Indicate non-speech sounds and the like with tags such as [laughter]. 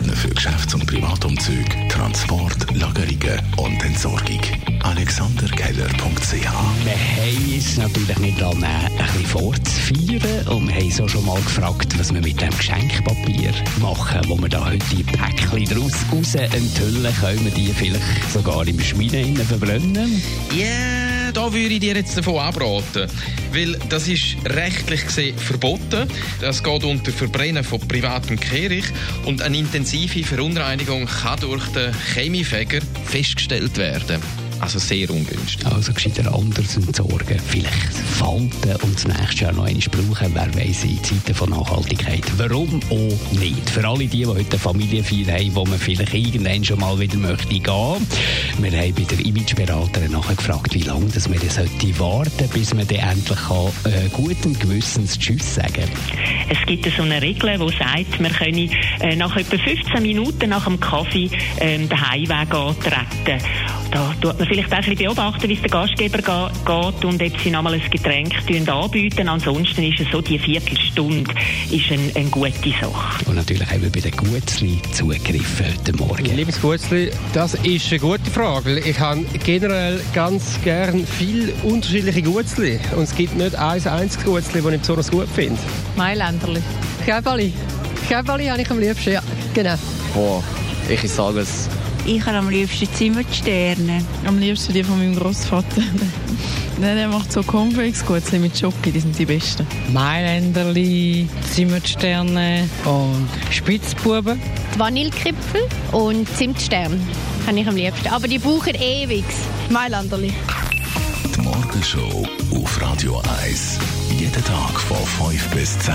Partner für Geschäfts- und Privatumzüge, Transport, Lagerungen und Entsorgung. AlexanderKeller.ch Wir haben es natürlich nicht an, ein bisschen vorzufeiern. Und wir haben auch schon mal gefragt, was wir mit dem Geschenkpapier machen, wo wir da heute die Päckchen daraus raus enthüllen. Können wir die vielleicht sogar im Schmieden verbrennen? Ja, yeah, da würde ich dir jetzt davon abraten. Weil das ist rechtlich gesehen verboten. Das geht unter Verbrennen von privatem Kehricht. Und eine intensive Verunreinigung kann durch den Chemiefäger festgestellt werden. Also sehr ungünstig. Also gescheiter anders entsorgen. Vielleicht falten und das nächste Jahr noch einmal brauchen. Wer weiss, in Zeiten von Nachhaltigkeit. Warum auch nicht? Für alle die, die heute eine Familienfeier haben, wo man vielleicht irgendwann schon mal wieder möchte gehen. Wir haben bei der Imageberaterin nachgefragt, wie lange das wir das sollte warten, bis man dann endlich kann, äh, guten Gewissens Tschüss sagen Es gibt so eine Regel, die sagt, wir können äh, nach etwa 15 Minuten nach dem Kaffee äh, den Heimweg antreten. Da tut man vielleicht auch ein bisschen beobachten, wie es der Gastgeber geht und ob sie nochmal ein Getränk anbieten. Ansonsten ist es so, die Viertelstunde ist eine, eine gute Sache. Und natürlich haben wir bei den Gutzli zugegriffen heute Morgen. Liebes Gutzli, das ist eine gute Frage, ich habe generell ganz gern viele unterschiedliche Gutzli und es gibt nicht ein einziges Gutzli, das ich besonders gut finde. Mailänderli. Käbeli. Käbeli habe ich am liebsten, ja, genau. Boah, ich sage es ich habe am liebsten Zimmersterne. Am liebsten die von meinem Großvater. [laughs] Nein, der macht so Cornflakes gut mit Schoki, die sind die besten. Mailänderli, Zimmersterne und Spitzbuben. Die Vanillekipfel und Zimtstern habe ich am liebsten. Aber die brauchen ewig. Mailänderli. Die Morgenshow auf Radio 1. Jeden Tag von 5 bis 10.